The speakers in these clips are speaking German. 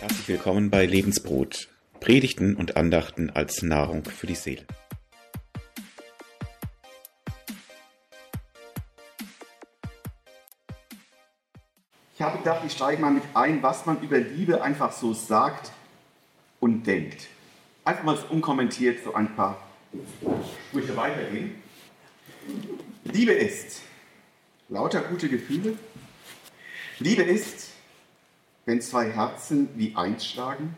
Herzlich willkommen bei Lebensbrot, Predigten und Andachten als Nahrung für die Seele. Ich habe gedacht, ich steige mal mit ein, was man über Liebe einfach so sagt und denkt. Einfach mal unkommentiert so ein paar Sprüche weitergehen. Liebe ist lauter gute Gefühle. Liebe ist, wenn zwei Herzen wie eins schlagen.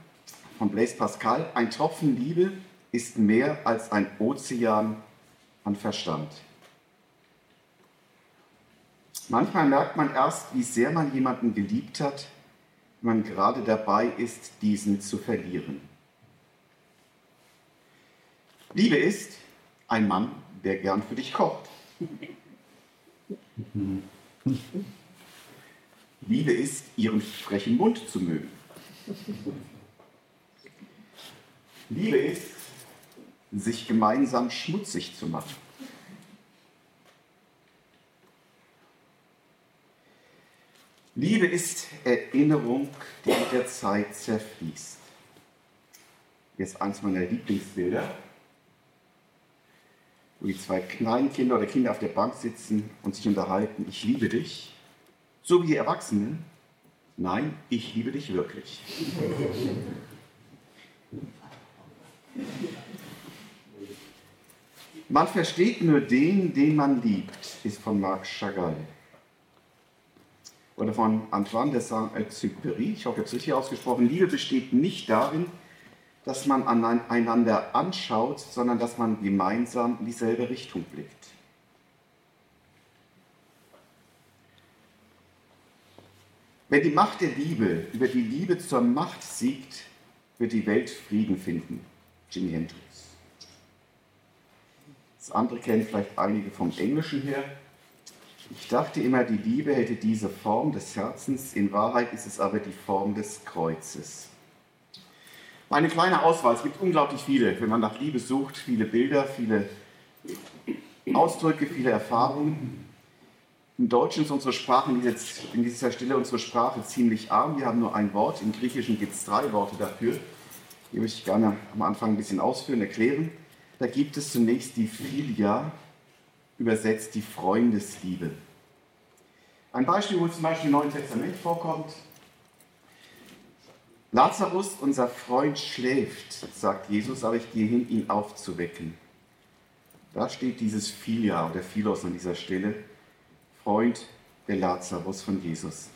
Von Blaise Pascal, ein Tropfen Liebe ist mehr als ein Ozean an Verstand. Manchmal merkt man erst, wie sehr man jemanden geliebt hat, wenn man gerade dabei ist, diesen zu verlieren. Liebe ist ein Mann, der gern für dich kocht. Liebe ist, ihren frechen Mund zu mögen. Liebe ist, sich gemeinsam schmutzig zu machen. Liebe ist Erinnerung, die mit der Zeit zerfließt. Ist eins meiner Lieblingsbilder, wo die zwei kleinen Kinder oder Kinder auf der Bank sitzen und sich unterhalten. Ich liebe dich, so wie die Erwachsenen. Nein, ich liebe dich wirklich. Man versteht nur den, den man liebt, ist von Marc Chagall oder von Antoine de Saint-Exupéry, ich hoffe, ich habe es richtig ausgesprochen, Liebe besteht nicht darin, dass man einander anschaut, sondern dass man gemeinsam in dieselbe Richtung blickt. Wenn die Macht der Liebe über die Liebe zur Macht siegt, wird die Welt Frieden finden. Jimi Hendrix. Das andere kennen vielleicht einige vom Englischen her. Ich dachte immer, die Liebe hätte diese Form des Herzens, in Wahrheit ist es aber die Form des Kreuzes. Eine kleine Auswahl, es gibt unglaublich viele, wenn man nach Liebe sucht, viele Bilder, viele Ausdrücke, viele Erfahrungen. Im Deutschen ist unsere Sprache in dieser Stelle unsere Sprache ziemlich arm. Wir haben nur ein Wort, im Griechischen gibt es drei Worte dafür. Die möchte ich gerne am Anfang ein bisschen ausführen, erklären. Da gibt es zunächst die Philia, übersetzt die Freundesliebe. Ein Beispiel, wo zum Beispiel im Neuen Testament vorkommt. Lazarus, unser Freund, schläft, sagt Jesus, aber ich gehe hin, ihn aufzuwecken. Da steht dieses Philia oder Philos an dieser Stelle, Freund der Lazarus von Jesus.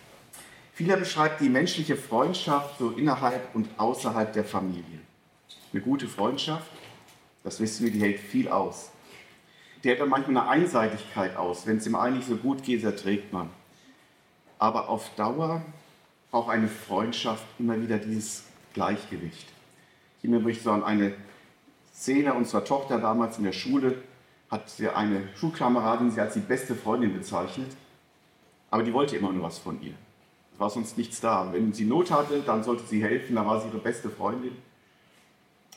Philia beschreibt die menschliche Freundschaft so innerhalb und außerhalb der Familie. Eine gute Freundschaft, das wissen wir, die hält viel aus die hält dann manchmal eine Einseitigkeit aus. Wenn es dem einen nicht so gut geht, erträgt man. Aber auf Dauer braucht eine Freundschaft immer wieder dieses Gleichgewicht. Ich erinnere mich so an eine Szene unserer Tochter damals in der Schule, hat sie eine Schulkameradin sie als die beste Freundin bezeichnet, aber die wollte immer nur was von ihr. Es war sonst nichts da. Wenn sie Not hatte, dann sollte sie helfen, dann war sie ihre beste Freundin.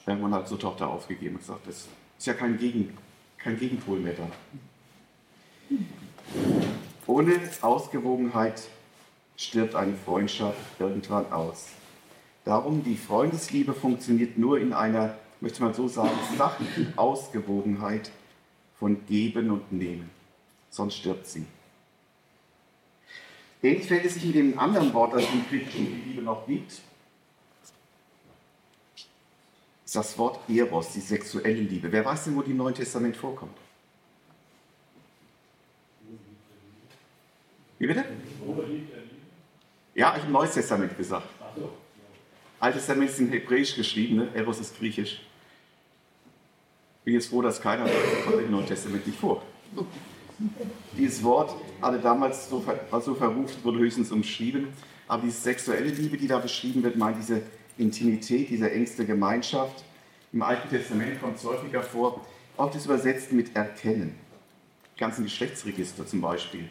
Irgendwann hat so Tochter aufgegeben und gesagt, das ist ja kein Gegen kein Gegenpol mehr da. Ohne Ausgewogenheit stirbt eine Freundschaft irgendwann aus. Darum, die Freundesliebe funktioniert nur in einer, möchte man so sagen, sachlichen Ausgewogenheit von Geben und Nehmen. Sonst stirbt sie. Ähnlich fällt es sich mit dem anderen Wort, das im Griechischen die Liebe noch gibt, ist das Wort Eros, die sexuelle Liebe. Wer weiß denn, wo die im Neuen Testament vorkommt? Wie bitte? Ja, ich habe im Neues Testament gesagt. Altes Testament ist in Hebräisch geschrieben, ne? Eros ist Griechisch. Bin jetzt froh, dass keiner kommt im Neuen Testament nicht vor. Dieses Wort hatte damals so, war so verrufen, wurde höchstens umschrieben. Aber diese sexuelle Liebe, die da beschrieben wird, meint diese Intimität, diese engste Gemeinschaft. Im Alten Testament kommt es häufiger vor, oft ist übersetzt mit Erkennen. Die ganzen Geschlechtsregister zum Beispiel.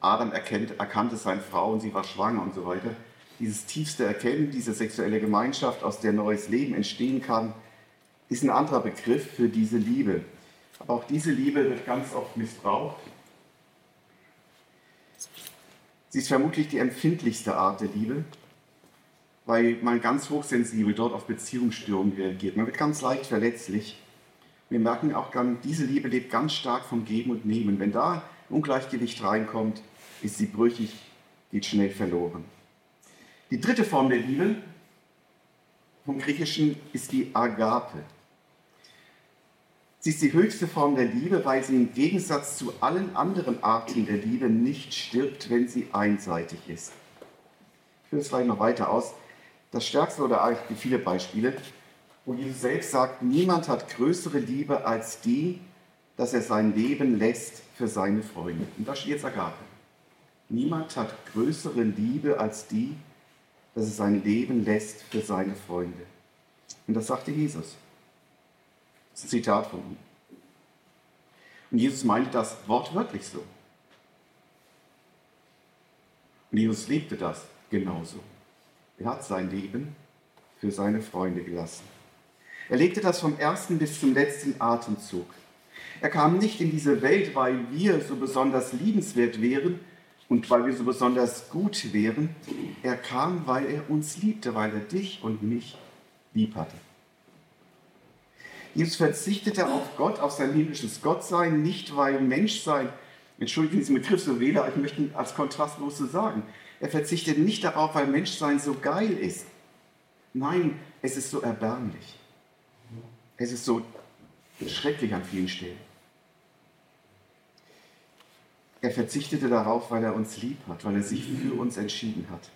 Adam erkennt, erkannte seine Frau und sie war schwanger und so weiter. Dieses tiefste Erkennen, diese sexuelle Gemeinschaft, aus der neues Leben entstehen kann, ist ein anderer Begriff für diese Liebe. Aber auch diese Liebe wird ganz oft missbraucht. Sie ist vermutlich die empfindlichste Art der Liebe, weil man ganz hochsensibel dort auf Beziehungsstörungen reagiert. Man wird ganz leicht verletzlich. Wir merken auch, diese Liebe lebt ganz stark vom Geben und Nehmen. Wenn da Ungleichgewicht reinkommt, ist sie brüchig, geht schnell verloren. Die dritte Form der Liebe vom Griechischen ist die Agape. Sie ist die höchste Form der Liebe, weil sie im Gegensatz zu allen anderen Arten der Liebe nicht stirbt, wenn sie einseitig ist. Ich führe es vielleicht noch weiter aus. Das Stärkste oder eigentlich viele Beispiele, wo Jesus selbst sagt, niemand hat größere Liebe als die, dass er sein Leben lässt für seine Freunde. Und da steht jetzt Agape. Niemand hat größere Liebe als die, dass er sein Leben lässt für seine Freunde. Und das sagte Jesus. Das ist ein Zitat von ihm. Und Jesus meinte das wortwörtlich so. Und Jesus lebte das genauso. Er hat sein Leben für seine Freunde gelassen. Er legte das vom ersten bis zum letzten Atemzug. Er kam nicht in diese Welt, weil wir so besonders liebenswert wären und weil wir so besonders gut wären. Er kam, weil er uns liebte, weil er dich und mich lieb hatte. Jesus verzichtete auf Gott, auf sein himmlisches Gottsein, nicht weil Menschsein, entschuldigen Sie den Begriff so wähle, aber ich möchte ihn als kontrastlos sagen. Er verzichtet nicht darauf, weil Menschsein so geil ist. Nein, es ist so erbärmlich. Es ist so schrecklich an vielen Stellen. Er verzichtete darauf, weil er uns lieb hat, weil er sich für uns entschieden hat.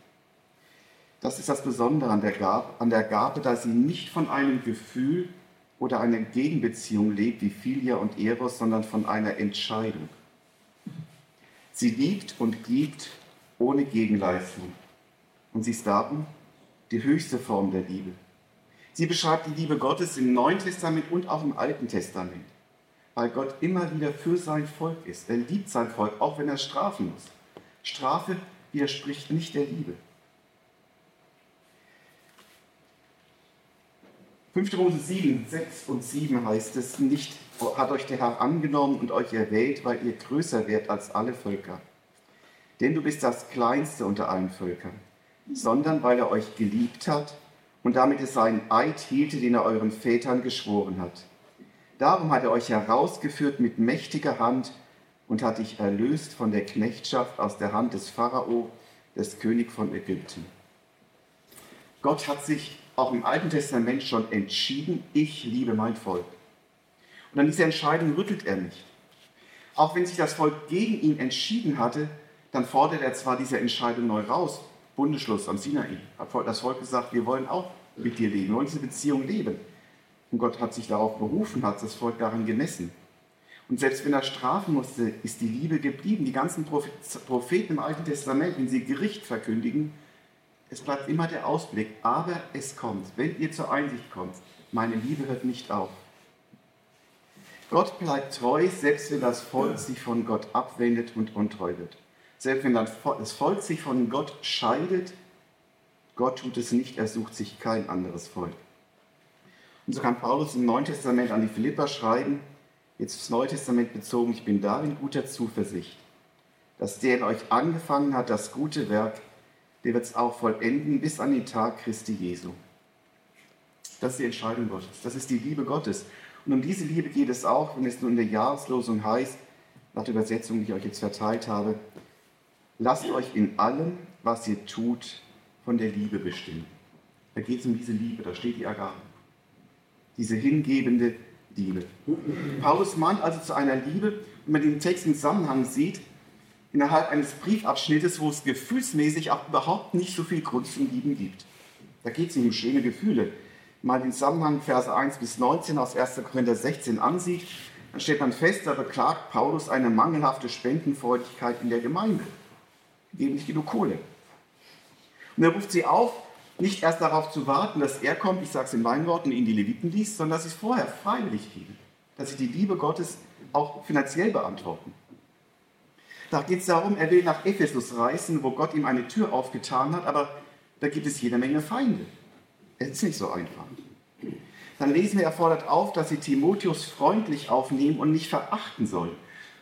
Das ist das Besondere an der, Gabe, an der Gabe, dass sie nicht von einem Gefühl oder einer Gegenbeziehung lebt wie Philia und Eros, sondern von einer Entscheidung. Sie liebt und gibt ohne Gegenleistung. Und sie ist darum die höchste Form der Liebe. Sie beschreibt die Liebe Gottes im Neuen Testament und auch im Alten Testament weil Gott immer wieder für sein Volk ist. Er liebt sein Volk, auch wenn er strafen muss. Strafe widerspricht nicht der Liebe. 5. Mose 7, 6 und 7 heißt es, nicht hat euch der Herr angenommen und euch erwählt, weil ihr größer werdet als alle Völker. Denn du bist das Kleinste unter allen Völkern, sondern weil er euch geliebt hat und damit es seinen Eid hielte, den er euren Vätern geschworen hat. Darum hat er euch herausgeführt mit mächtiger Hand und hat dich erlöst von der Knechtschaft aus der Hand des Pharao, des König von Ägypten. Gott hat sich auch im Alten Testament schon entschieden, ich liebe mein Volk. Und an dieser Entscheidung rüttelt er nicht. Auch wenn sich das Volk gegen ihn entschieden hatte, dann fordert er zwar diese Entscheidung neu raus, Bundesschluss am Sinai, hat das Volk gesagt, wir wollen auch mit dir leben, wir wollen diese Beziehung leben. Und Gott hat sich darauf berufen, hat das Volk daran gemessen. Und selbst wenn er strafen musste, ist die Liebe geblieben. Die ganzen Propheten im Alten Testament, wenn sie Gericht verkündigen, es bleibt immer der Ausblick. Aber es kommt, wenn ihr zur Einsicht kommt, meine Liebe hört nicht auf. Gott bleibt treu, selbst wenn das Volk sich von Gott abwendet und untreu wird. Selbst wenn das Volk sich von Gott scheidet, Gott tut es nicht, er sucht sich kein anderes Volk. Und so kann Paulus im Neuen Testament an die Philipper schreiben, jetzt das Neue Testament bezogen, ich bin da in guter Zuversicht, dass der in euch angefangen hat, das gute Werk, der wird es auch vollenden bis an den Tag Christi Jesu. Das ist die Entscheidung Gottes, das ist die Liebe Gottes. Und um diese Liebe geht es auch, wenn es nun in der Jahreslosung heißt, nach der Übersetzung, die ich euch jetzt verteilt habe, lasst euch in allem, was ihr tut, von der Liebe bestimmen. Da geht es um diese Liebe, da steht die Agape diese hingebende Liebe. Paulus mahnt also zu einer Liebe, wenn man den Text im Zusammenhang sieht, innerhalb eines Briefabschnittes, wo es gefühlsmäßig auch überhaupt nicht so viel Grund zum Lieben gibt. Da geht es um schöne Gefühle. Man den Zusammenhang Verse 1 bis 19 aus 1. Korinther 16 ansieht, dann stellt man fest, da beklagt Paulus eine mangelhafte Spendenfreudigkeit in der Gemeinde. Geben nicht genug Kohle. Und er ruft sie auf, nicht erst darauf zu warten, dass er kommt, ich sage es in meinen Worten, ihn die Leviten liest, sondern dass sie es vorher freiwillig geben. Dass sie die Liebe Gottes auch finanziell beantworten. Da geht es darum, er will nach Ephesus reisen, wo Gott ihm eine Tür aufgetan hat, aber da gibt es jede Menge Feinde. Es ist nicht so einfach. Dann lesen wir, er fordert auf, dass sie Timotheus freundlich aufnehmen und nicht verachten sollen.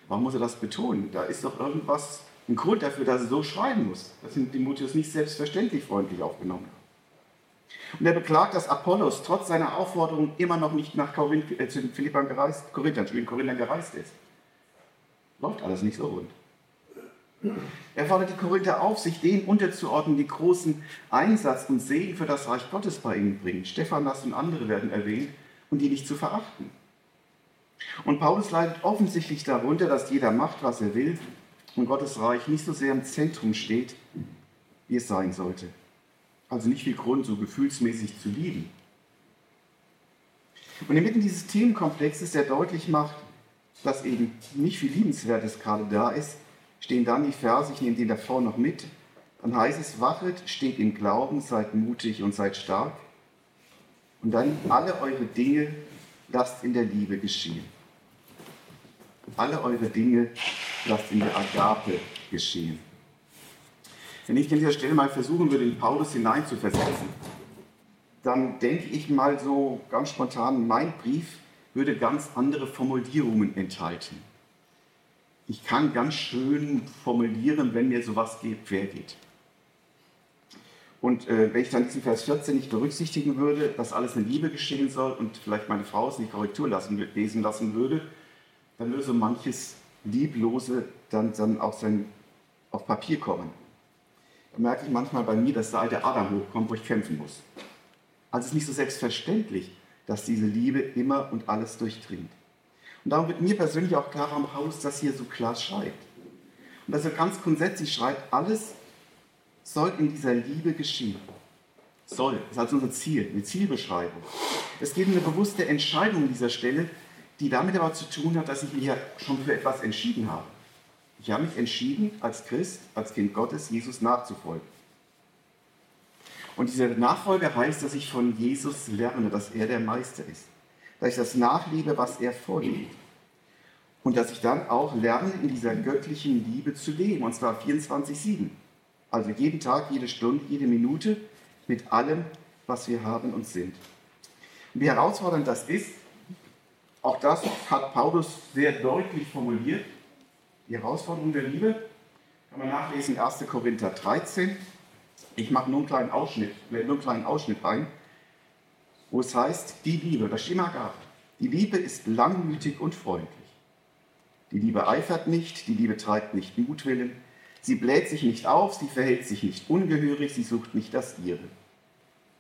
Warum muss er das betonen? Da ist doch irgendwas, ein Grund dafür, dass er so schreiben muss, dass ihn Timotheus nicht selbstverständlich freundlich aufgenommen hat. Und er beklagt, dass Apollos trotz seiner Aufforderung immer noch nicht nach Korinth, äh, zu den Philippern gereist, Korinthern, zu den Korinthern gereist ist. Läuft alles nicht so rund. Er fordert die Korinther auf, sich denen unterzuordnen, die großen Einsatz und Segen für das Reich Gottes bei ihnen bringen. Stephanas und andere werden erwähnt und die nicht zu verachten. Und Paulus leidet offensichtlich darunter, dass jeder macht, was er will und Gottes Reich nicht so sehr im Zentrum steht, wie es sein sollte. Also nicht viel Grund, so gefühlsmäßig zu lieben. Und inmitten dieses Themenkomplexes, der deutlich macht, dass eben nicht viel Liebenswertes gerade da ist, stehen dann die Verse, ich nehme den davor noch mit. Dann heißt es, wachet, steht im Glauben, seid mutig und seid stark. Und dann alle eure Dinge lasst in der Liebe geschehen. Alle eure Dinge lasst in der Agape geschehen. Wenn ich an dieser Stelle mal versuchen würde, in Paulus hineinzuversetzen, dann denke ich mal so ganz spontan, mein Brief würde ganz andere Formulierungen enthalten. Ich kann ganz schön formulieren, wenn mir sowas geht, wer geht. Und äh, wenn ich dann diesen Vers 14 nicht berücksichtigen würde, dass alles in Liebe geschehen soll und vielleicht meine Frau es nicht Korrektur lassen, lesen lassen würde, dann würde so manches Lieblose dann, dann auch sein, auf Papier kommen. Da merke ich manchmal bei mir, dass der alte Adam hochkommt, wo ich kämpfen muss. Also es ist nicht so selbstverständlich, dass diese Liebe immer und alles durchdringt. Und darum wird mir persönlich auch klar am Haus, dass hier so klar schreibt. Und dass er ganz grundsätzlich schreibt, alles soll in dieser Liebe geschehen. Soll, das ist also unser Ziel, eine Zielbeschreibung. Es geht um eine bewusste Entscheidung an dieser Stelle, die damit aber zu tun hat, dass ich mich ja schon für etwas entschieden habe. Ich habe mich entschieden, als Christ, als Kind Gottes, Jesus nachzufolgen. Und diese Nachfolge heißt, dass ich von Jesus lerne, dass er der Meister ist dass ich das nachlebe, was er vorlebt. Und dass ich dann auch lerne, in dieser göttlichen Liebe zu leben, und zwar 24-7. Also jeden Tag, jede Stunde, jede Minute mit allem, was wir haben und sind. Und wie herausfordernd das ist, auch das hat Paulus sehr deutlich formuliert. Die Herausforderung der Liebe kann man nachlesen, 1. Korinther 13. Ich mache nur einen kleinen Ausschnitt, nur einen kleinen Ausschnitt rein wo es heißt, die Liebe, das Schema gab, die Liebe ist langmütig und freundlich. Die Liebe eifert nicht, die Liebe treibt nicht Mutwillen, sie bläht sich nicht auf, sie verhält sich nicht ungehörig, sie sucht nicht das Ihre.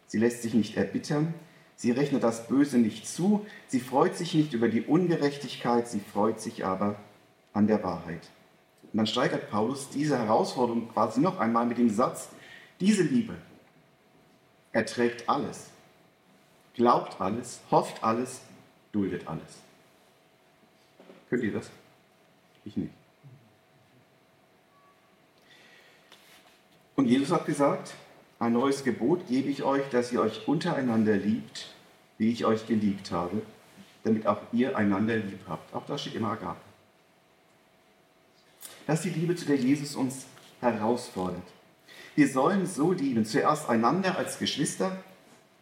Sie lässt sich nicht erbittern, sie rechnet das Böse nicht zu, sie freut sich nicht über die Ungerechtigkeit, sie freut sich aber an der Wahrheit. Und dann steigert Paulus diese Herausforderung quasi noch einmal mit dem Satz, diese Liebe erträgt alles glaubt alles, hofft alles, duldet alles. Könnt ihr das? Ich nicht. Und Jesus hat gesagt, ein neues Gebot gebe ich euch, dass ihr euch untereinander liebt, wie ich euch geliebt habe, damit auch ihr einander lieb habt. Auch das steht immer Agape. Das ist die Liebe, zu der Jesus uns herausfordert. Wir sollen so lieben, zuerst einander als Geschwister,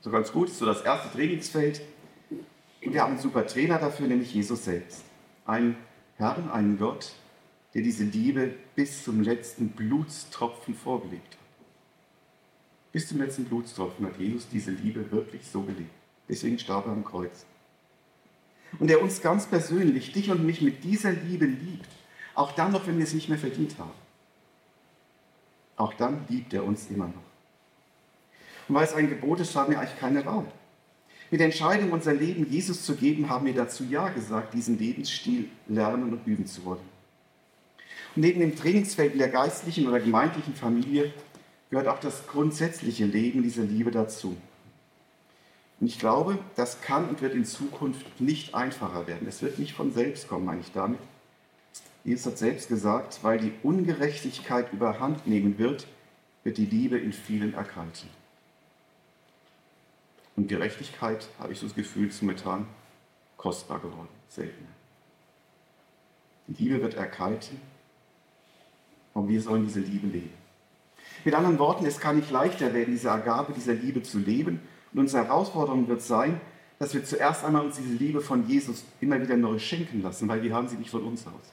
so ganz gut, so das erste Trainingsfeld. Und wir haben einen super Trainer dafür, nämlich Jesus selbst. Einen Herrn, einen Gott, der diese Liebe bis zum letzten Blutstropfen vorgelebt hat. Bis zum letzten Blutstropfen hat Jesus diese Liebe wirklich so gelebt. Deswegen starb er am Kreuz. Und der uns ganz persönlich, dich und mich mit dieser Liebe liebt, auch dann noch, wenn wir es nicht mehr verdient haben. Auch dann liebt er uns immer noch. Und weil es ein Gebot ist, haben wir eigentlich keine Wahl. Mit der Entscheidung, unser Leben Jesus zu geben, haben wir dazu Ja gesagt, diesen Lebensstil lernen und üben zu wollen. Und neben dem Trainingsfeld in der geistlichen oder gemeindlichen Familie gehört auch das grundsätzliche Leben dieser Liebe dazu. Und ich glaube, das kann und wird in Zukunft nicht einfacher werden. Es wird nicht von selbst kommen, meine ich damit. Jesus hat selbst gesagt, weil die Ungerechtigkeit überhand nehmen wird, wird die Liebe in vielen erkalten. Und Gerechtigkeit, habe ich so das Gefühl, ist momentan kostbar geworden, selten. Die Liebe wird erkalten und wir sollen diese Liebe leben. Mit anderen Worten, es kann nicht leichter werden, diese Agabe dieser Liebe zu leben. Und unsere Herausforderung wird sein, dass wir zuerst einmal uns diese Liebe von Jesus immer wieder neu schenken lassen, weil wir haben sie nicht von uns aus.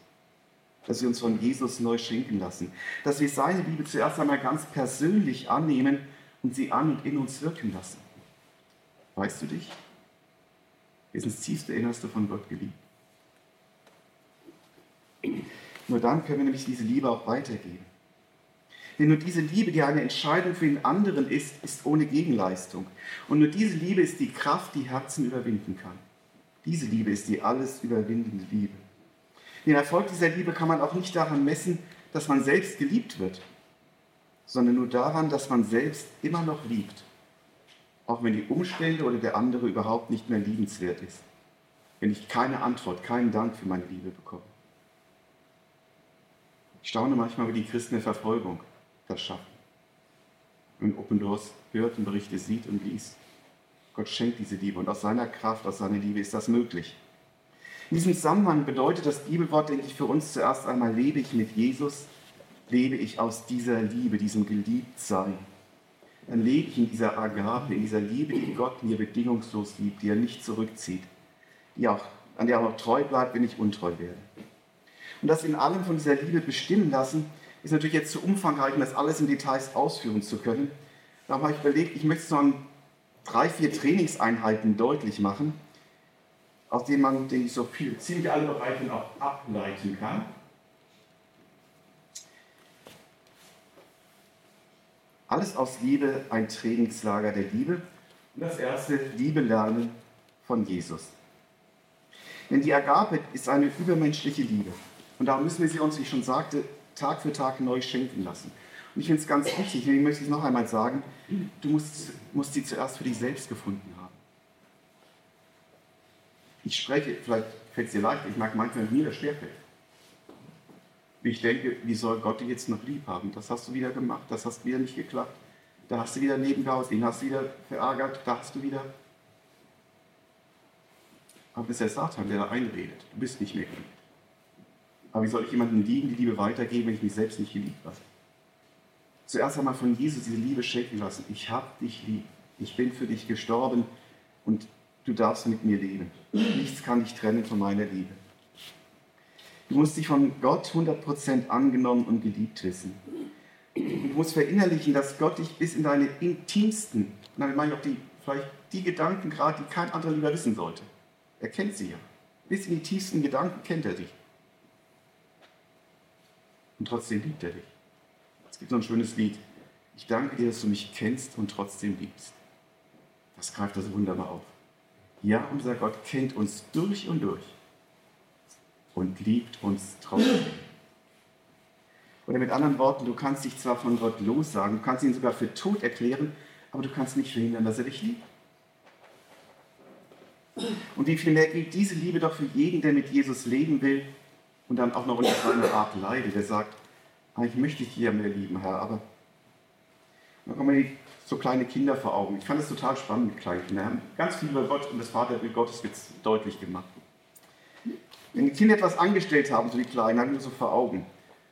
Dass wir uns von Jesus neu schenken lassen. Dass wir seine Liebe zuerst einmal ganz persönlich annehmen und sie an und in uns wirken lassen. Weißt du dich? Bis ins tiefste Innerste von Gott geliebt. Nur dann können wir nämlich diese Liebe auch weitergeben. Denn nur diese Liebe, die eine Entscheidung für den anderen ist, ist ohne Gegenleistung. Und nur diese Liebe ist die Kraft, die Herzen überwinden kann. Diese Liebe ist die alles überwindende Liebe. Den Erfolg dieser Liebe kann man auch nicht daran messen, dass man selbst geliebt wird, sondern nur daran, dass man selbst immer noch liebt, auch wenn die Umstände oder der andere überhaupt nicht mehr liebenswert ist, wenn ich keine Antwort, keinen Dank für meine Liebe bekomme. Ich staune manchmal über die Christen der Verfolgung das schaffen. Und Open Doors hört und Berichte sieht und liest. Gott schenkt diese Liebe und aus seiner Kraft, aus seiner Liebe ist das möglich. In diesem Zusammenhang bedeutet das Bibelwort, denke ich, für uns zuerst einmal, lebe ich mit Jesus, lebe ich aus dieser Liebe, diesem Geliebtsein. Dann lebe ich in dieser Agape, in dieser Liebe, die Gott mir bedingungslos liebt, die er nicht zurückzieht, die auch, an der er auch treu bleibt, wenn ich untreu werde. Und das in allem von dieser Liebe bestimmen lassen, ist natürlich jetzt zu umfangreich, um das alles in Details ausführen zu können. Da habe ich überlegt, ich möchte es so an drei, vier Trainingseinheiten deutlich machen, aus denen man, denke ich, so viel, ziemlich alle Bereiche auch ableiten kann. Alles aus Liebe, ein Trainingslager der Liebe. Und das erste, Liebe lernen von Jesus. Denn die Agape ist eine übermenschliche Liebe. Und darum müssen wir sie uns, wie ich schon sagte, Tag für Tag neu schenken lassen. Und ich finde es ganz wichtig, ich möchte es noch einmal sagen, du musst, musst sie zuerst für dich selbst gefunden haben. Ich spreche, vielleicht fällt es dir leicht, ich mag manchmal mir das schwerfällt. Ich denke, wie soll Gott dich jetzt noch lieb haben? Das hast du wieder gemacht, das hast wieder nicht geklappt. Da hast du wieder nebengehauen, den hast du wieder verärgert, da hast du wieder. Aber es ist der Satan, der da einredet. Du bist nicht mehr geliebt. Aber wie soll ich jemandem lieben, die Liebe weitergeben, wenn ich mich selbst nicht geliebt habe? Zuerst einmal von Jesus diese Liebe schenken lassen. Ich habe dich lieb. Ich bin für dich gestorben und du darfst mit mir leben. Nichts kann dich trennen von meiner Liebe. Du musst dich von Gott 100% angenommen und geliebt wissen. Du musst verinnerlichen, dass Gott dich bis in deine intimsten, und damit meine ich auch die, vielleicht die Gedanken gerade, die kein anderer lieber wissen sollte. Er kennt sie ja. Bis in die tiefsten Gedanken kennt er dich. Und trotzdem liebt er dich. Es gibt so ein schönes Lied. Ich danke dir, dass du mich kennst und trotzdem liebst. Das greift das wunderbar auf. Ja, unser Gott kennt uns durch und durch und liebt uns trotzdem. Oder mit anderen Worten, du kannst dich zwar von Gott lossagen, du kannst ihn sogar für tot erklären, aber du kannst nicht verhindern, dass er dich liebt. Und wie viel mehr gilt diese Liebe doch für jeden, der mit Jesus leben will und dann auch noch unter seiner Art leidet. Der sagt, eigentlich möchte ich dich ja mehr lieben, Herr, aber dann kommen mir so kleine Kinder vor Augen. Ich fand es total spannend mit kleinen Kindern. haben ganz viel über Gott und das Vaterbild Gottes wird deutlich gemacht. Wenn die Kinder etwas angestellt haben, so die Kleinen, haben wir so vor Augen.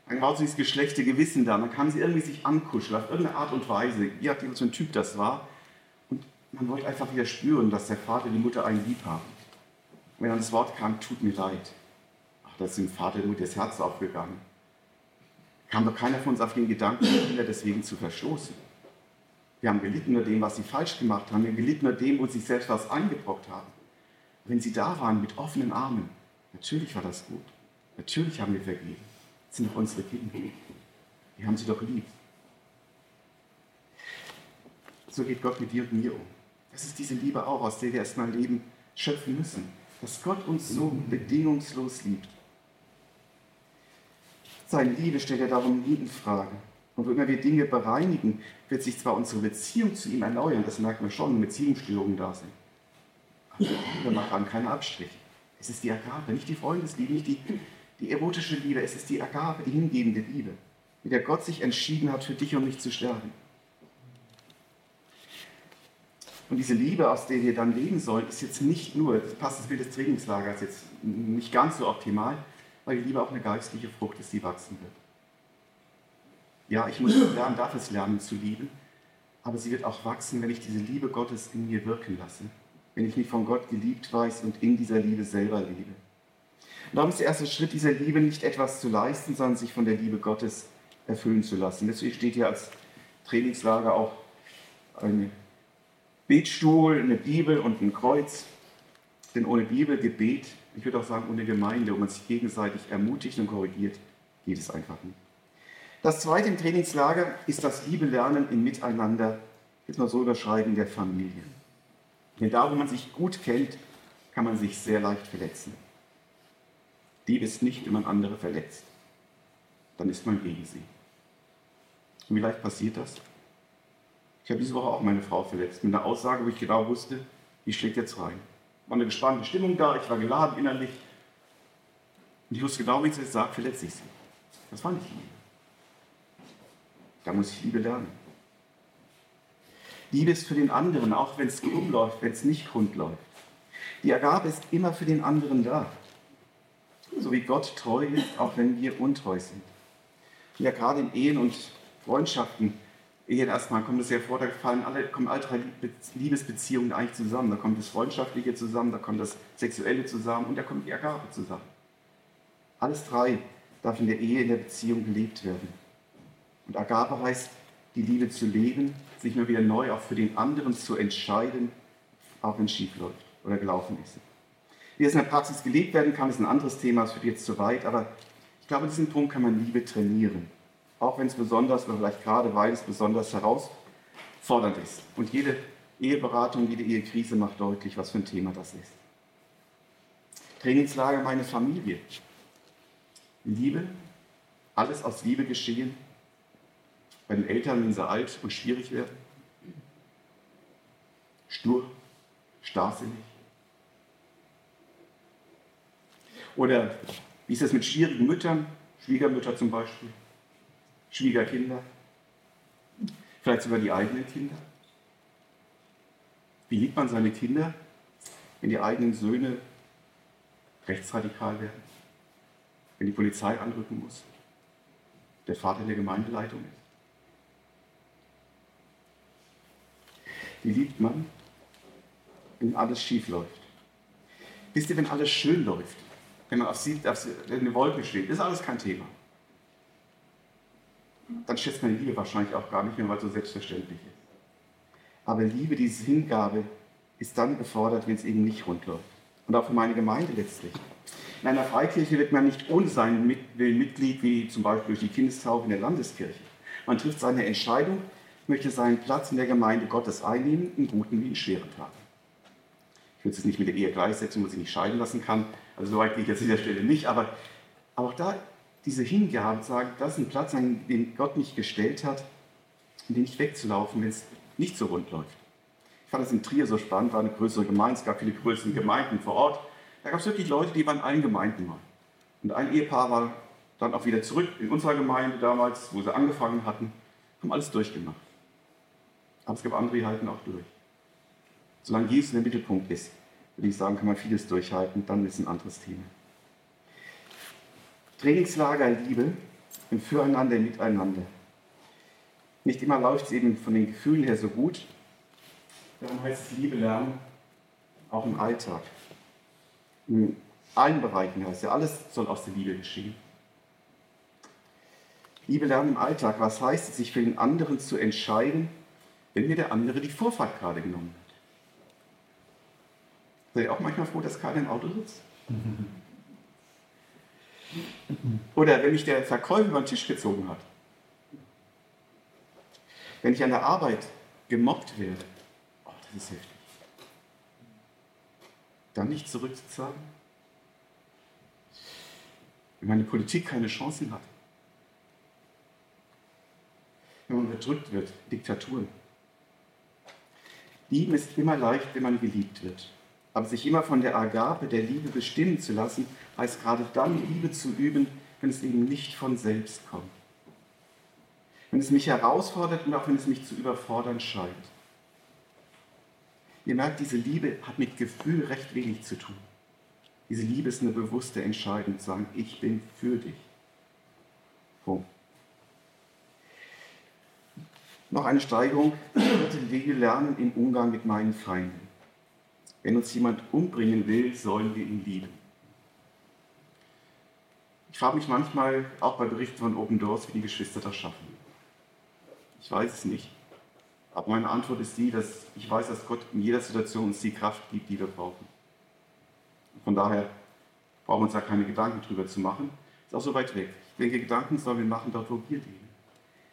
Dann haut sie das geschlechte Gewissen da, man kann sie irgendwie sich ankuscheln, auf irgendeine Art und Weise, je nachdem, was für ein Typ das war. Und man wollte einfach wieder spüren, dass der Vater die Mutter einen lieb haben. Und wenn dann das Wort kam, tut mir leid, da ist dem Vater Mutter das Herz aufgegangen. Kam doch keiner von uns auf den Gedanken, die Kinder deswegen zu verstoßen. Wir haben gelitten nur dem, was sie falsch gemacht haben. Wir haben gelitten nur dem, wo sie sich selbst was eingebrockt haben. Wenn sie da waren mit offenen Armen, natürlich war das gut. Natürlich haben wir vergeben. Das sind doch unsere Kinder. Wir haben sie doch lieb. So geht Gott mit dir und mir um. Das ist diese Liebe auch, aus der wir erstmal Leben schöpfen müssen. Dass Gott uns so bedingungslos liebt. Seine Liebe stellt er darum nie in Frage. Und wo immer wir Dinge bereinigen, wird sich zwar unsere Beziehung zu ihm erneuern, das merkt man schon, wenn Beziehungsstörungen da sind. Aber wir machen keine Abstriche. Es ist die Agape, nicht die Freundesliebe, nicht die, die erotische Liebe, es ist die Agape, die hingebende Liebe, mit der Gott sich entschieden hat, für dich und mich zu sterben. Und diese Liebe, aus der wir dann leben sollen, ist jetzt nicht nur, das passt das Bild des Trainingslagers jetzt nicht ganz so optimal, weil die Liebe auch eine geistliche Frucht ist, die wachsen wird. Ja, ich muss lernen, darf es lernen zu lieben, aber sie wird auch wachsen, wenn ich diese Liebe Gottes in mir wirken lasse wenn ich mich von Gott geliebt weiß und in dieser Liebe selber lebe. Und darum ist der erste Schritt dieser Liebe nicht etwas zu leisten, sondern sich von der Liebe Gottes erfüllen zu lassen. Deswegen steht hier als Trainingslager auch ein Betstuhl, eine Bibel und ein Kreuz. Denn ohne Bibel, Gebet, ich würde auch sagen ohne Gemeinde, wo man sich gegenseitig ermutigt und korrigiert, geht es einfach nicht. Das zweite im Trainingslager ist das Liebe lernen im Miteinander, jetzt mal so überschreiben, der Familie. Denn da, wo man sich gut kennt, kann man sich sehr leicht verletzen. Liebe ist nicht, wenn man andere verletzt. Dann ist man gegen sie. Und wie leicht passiert das? Ich habe diese Woche auch meine Frau verletzt mit einer Aussage, wo ich genau wusste, die schlägt jetzt rein. War eine gespannte Stimmung da, ich war geladen innerlich. Und ich wusste genau, wie ich es jetzt sage, verletze ich sie. Das war nicht Liebe. Da muss ich Liebe lernen. Liebe ist für den anderen, auch wenn es krumm läuft, wenn es nicht rund läuft. Die Agape ist immer für den anderen da. So wie Gott treu ist, auch wenn wir untreu sind. Ja, gerade in Ehen und Freundschaften, Ehen erstmal kommt es ja vor, da fallen alle, kommen alle drei Liebesbeziehungen eigentlich zusammen. Da kommt das Freundschaftliche zusammen, da kommt das Sexuelle zusammen und da kommt die Agape zusammen. Alles drei darf in der Ehe, in der Beziehung gelebt werden. Und Agape heißt, die Liebe zu leben, sich mal wieder neu auch für den anderen zu entscheiden, auch wenn es schief läuft oder gelaufen ist. Wie es in der Praxis gelebt werden kann, ist ein anderes Thema, das wird jetzt zu weit, aber ich glaube, diesen Punkt kann man Liebe trainieren. Auch wenn es besonders, oder vielleicht gerade weil es besonders herausfordernd ist. Und jede Eheberatung, jede Ehekrise macht deutlich, was für ein Thema das ist. Trainingslager meine Familie. Liebe, alles aus Liebe geschehen, bei den Eltern, wenn sie alt und schwierig werden? Stur, starrsinnig? Oder wie ist es mit schwierigen Müttern, Schwiegermütter zum Beispiel, Schwiegerkinder, vielleicht sogar die eigenen Kinder? Wie liebt man seine Kinder, wenn die eigenen Söhne rechtsradikal werden, wenn die Polizei anrücken muss, der Vater der Gemeindeleitung ist? Wie liebt man, wenn alles schief läuft? Wisst ihr, wenn alles schön läuft, wenn man auf sie, auf eine Wolke steht, ist alles kein Thema. Dann schätzt man Liebe wahrscheinlich auch gar nicht mehr, weil es so selbstverständlich ist. Aber Liebe, diese Hingabe, ist dann gefordert, wenn es eben nicht rund läuft. Und auch für meine Gemeinde letztlich. In einer Freikirche wird man nicht ohne Willen Mitglied, wie zum Beispiel durch die Kindestaufe in der Landeskirche. Man trifft seine Entscheidung möchte seinen Platz in der Gemeinde Gottes einnehmen, in guten wie in schweren Tagen. Ich würde es nicht mit der Ehe gleichsetzen, wo sie nicht scheiden lassen kann. Also so weit gehe ich jetzt an dieser Stelle nicht, aber auch da diese Hingabe zu sagen, das ist ein Platz, an den Gott mich gestellt hat, in den nicht wegzulaufen, wenn es nicht so rund läuft. Ich fand das in Trier so spannend, war eine größere Gemeinde, es gab viele größere Gemeinden vor Ort. Da gab es wirklich Leute, die waren in allen Gemeinden mal. Und ein Ehepaar war dann auch wieder zurück in unserer Gemeinde damals, wo sie angefangen hatten, haben alles durchgemacht. Aber es gibt andere, die halten auch durch. Solange Jesus in der Mittelpunkt ist, würde ich sagen, kann man vieles durchhalten, dann ist ein anderes Thema. Trainingslager Liebe im Füreinander, Miteinander. Nicht immer läuft es eben von den Gefühlen her so gut. Darum heißt es Liebe lernen, auch im Alltag. In allen Bereichen heißt ja, alles soll aus der Liebe geschehen. Liebe lernen im Alltag, was heißt es, sich für den anderen zu entscheiden, wenn mir der andere die Vorfahrt gerade genommen hat. Seid ihr auch manchmal froh, dass keiner im Auto sitzt? Oder wenn mich der Verkäufer über den Tisch gezogen hat. Wenn ich an der Arbeit gemobbt werde. Oh, das ist heftig. Dann nicht zurückzuzahlen. Wenn meine Politik keine Chancen hat. Wenn man unterdrückt wird, Diktaturen. Lieben ist immer leicht, wenn man geliebt wird. Aber sich immer von der Agape der Liebe bestimmen zu lassen, heißt gerade dann Liebe zu üben, wenn es eben nicht von selbst kommt. Wenn es mich herausfordert und auch wenn es mich zu überfordern scheint. Ihr merkt, diese Liebe hat mit Gefühl recht wenig zu tun. Diese Liebe ist eine bewusste Entscheidung, zu sagen, ich bin für dich. Punkt. Noch eine Steigerung. Ich Liebe lernen im Umgang mit meinen Feinden. Wenn uns jemand umbringen will, sollen wir ihn lieben. Ich frage mich manchmal, auch bei Berichten von Open Doors, wie die Geschwister das schaffen. Ich weiß es nicht. Aber meine Antwort ist die, dass ich weiß, dass Gott in jeder Situation uns die Kraft gibt, die wir brauchen. Von daher brauchen wir uns da keine Gedanken drüber zu machen. Ist auch so weit weg. Ich denke, Gedanken sollen wir machen dort, wo wir leben.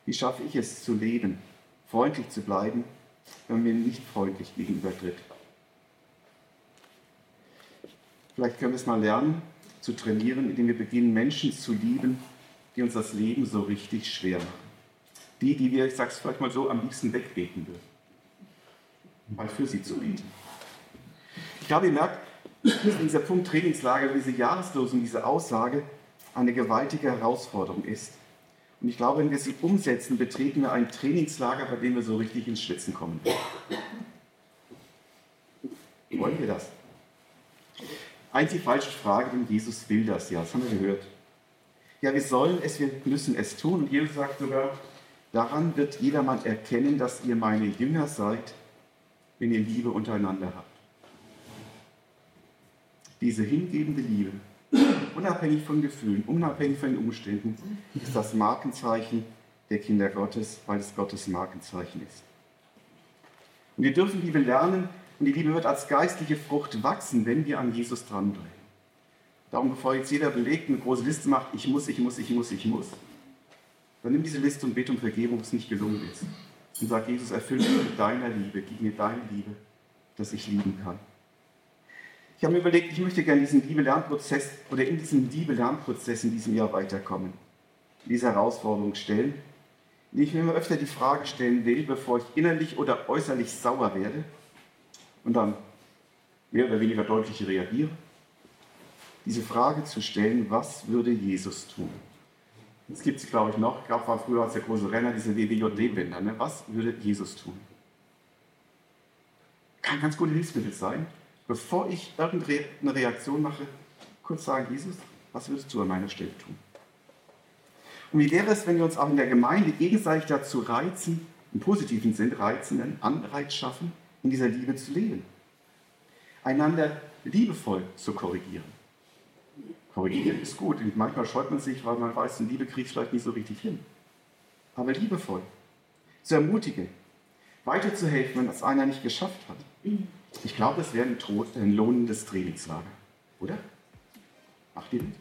Wie schaffe ich es zu leben, freundlich zu bleiben, wenn mir nicht freundlich gegenübertritt? Vielleicht können wir es mal lernen, zu trainieren, indem wir beginnen, Menschen zu lieben, die uns das Leben so richtig schwer machen. Die, die wir, ich sage es vielleicht mal so, am liebsten wegbeten würden. Mal für sie zu beten. Ich glaube, ihr merkt, dieser Punkt Trainingslager, diese Jahreslosung, diese Aussage eine gewaltige Herausforderung ist. Und ich glaube, wenn wir sie umsetzen, betreten wir ein Trainingslager, bei dem wir so richtig ins Schwitzen kommen. Wollen wir das? Einzig falsche Frage, denn Jesus will das ja, das haben wir gehört. Ja, wir sollen es, wir müssen es tun. Und Jesus sagt sogar, daran wird jedermann erkennen, dass ihr meine Jünger seid, wenn ihr Liebe untereinander habt. Diese hingebende Liebe, unabhängig von Gefühlen, unabhängig von den Umständen, ist das Markenzeichen der Kinder Gottes, weil es Gottes Markenzeichen ist. Und wir dürfen Liebe lernen und die Liebe wird als geistliche Frucht wachsen, wenn wir an Jesus dranbleiben. Darum, bevor jetzt jeder belegt eine große Liste macht, ich muss, ich muss, ich muss, ich muss, dann nimm diese Liste und bete um Vergebung, wo es nicht gelungen ist. Und sag, Jesus, erfülle mich mit deiner Liebe, gib mir deine Liebe, dass ich lieben kann. Ich habe mir überlegt, ich möchte gerne diesen Liebe-Lernprozess oder in diesem Liebe-Lernprozess in diesem Jahr weiterkommen, diese Herausforderung stellen, ich mir immer öfter die Frage stellen will, bevor ich innerlich oder äußerlich sauer werde und dann mehr oder weniger deutlich reagiere, diese Frage zu stellen, was würde Jesus tun? Das gibt es, glaube ich, noch. Glaube, war früher als der große Renner diese WWJD-Bänder. Ne? Was würde Jesus tun? Kann ganz gute Hilfsmittel sein, bevor ich irgendeine Reaktion mache, kurz sagen, Jesus, was würdest du an meiner Stelle tun? Und wie wäre es, wenn wir uns auch in der Gemeinde gegenseitig dazu reizen, im positiven Sinn reizen, einen Anreiz schaffen, in dieser Liebe zu leben? Einander liebevoll zu korrigieren. Korrigieren ist gut. Und manchmal scheut man sich, weil man weiß, in Liebe kriegt vielleicht nicht so richtig hin. Aber liebevoll. Zu ermutigen. Weiterzuhelfen, wenn das einer nicht geschafft hat. Ich glaube, es wäre ein, ein lohnendes Trainingslager. Oder? Macht ihr mit?